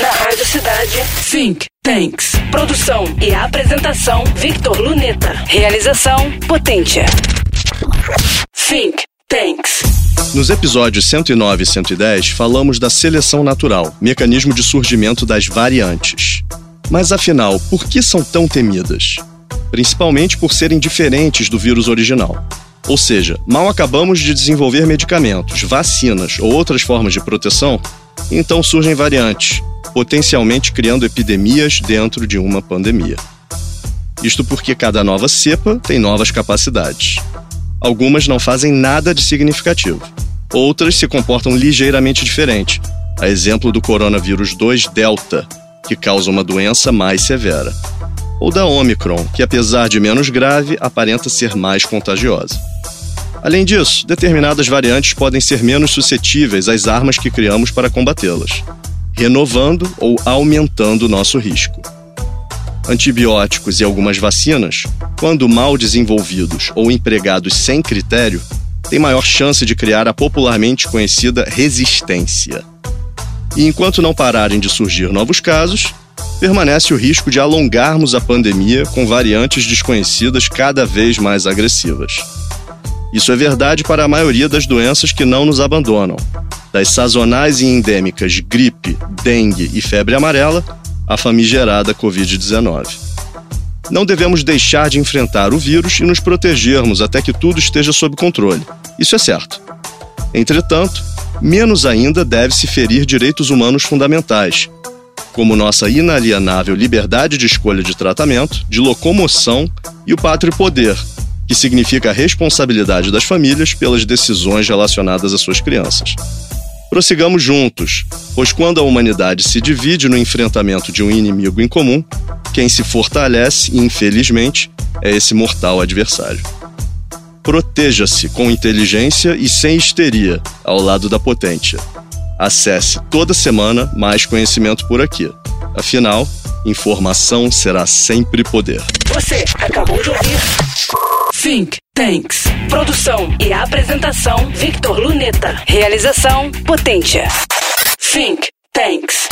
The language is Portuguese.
Na Rádio Cidade, Think Tanks. Produção e apresentação, Victor Luneta. Realização, Potência. Think Tanks. Nos episódios 109 e 110, falamos da seleção natural, mecanismo de surgimento das variantes. Mas afinal, por que são tão temidas? Principalmente por serem diferentes do vírus original. Ou seja, mal acabamos de desenvolver medicamentos, vacinas ou outras formas de proteção, então surgem variantes, potencialmente criando epidemias dentro de uma pandemia. Isto porque cada nova cepa tem novas capacidades. Algumas não fazem nada de significativo. Outras se comportam ligeiramente diferente, a exemplo do coronavírus 2 Delta, que causa uma doença mais severa. Ou da Omicron, que apesar de menos grave, aparenta ser mais contagiosa. Além disso, determinadas variantes podem ser menos suscetíveis às armas que criamos para combatê-las, renovando ou aumentando o nosso risco. Antibióticos e algumas vacinas, quando mal desenvolvidos ou empregados sem critério, têm maior chance de criar a popularmente conhecida resistência. E enquanto não pararem de surgir novos casos, permanece o risco de alongarmos a pandemia com variantes desconhecidas cada vez mais agressivas. Isso é verdade para a maioria das doenças que não nos abandonam, das sazonais e endêmicas gripe, dengue e febre amarela, à famigerada Covid-19. Não devemos deixar de enfrentar o vírus e nos protegermos até que tudo esteja sob controle. Isso é certo. Entretanto, menos ainda deve-se ferir direitos humanos fundamentais, como nossa inalienável liberdade de escolha de tratamento, de locomoção e o pátrio poder, que significa a responsabilidade das famílias pelas decisões relacionadas às suas crianças. Prossigamos juntos, pois quando a humanidade se divide no enfrentamento de um inimigo em comum, quem se fortalece, infelizmente, é esse mortal adversário. Proteja-se com inteligência e sem histeria, ao lado da potência. Acesse toda semana mais conhecimento por aqui. Afinal, informação será sempre poder. Você acabou de ouvir Think Tanks. Produção e apresentação, Victor Luneta. Realização, Potência. Think Tanks.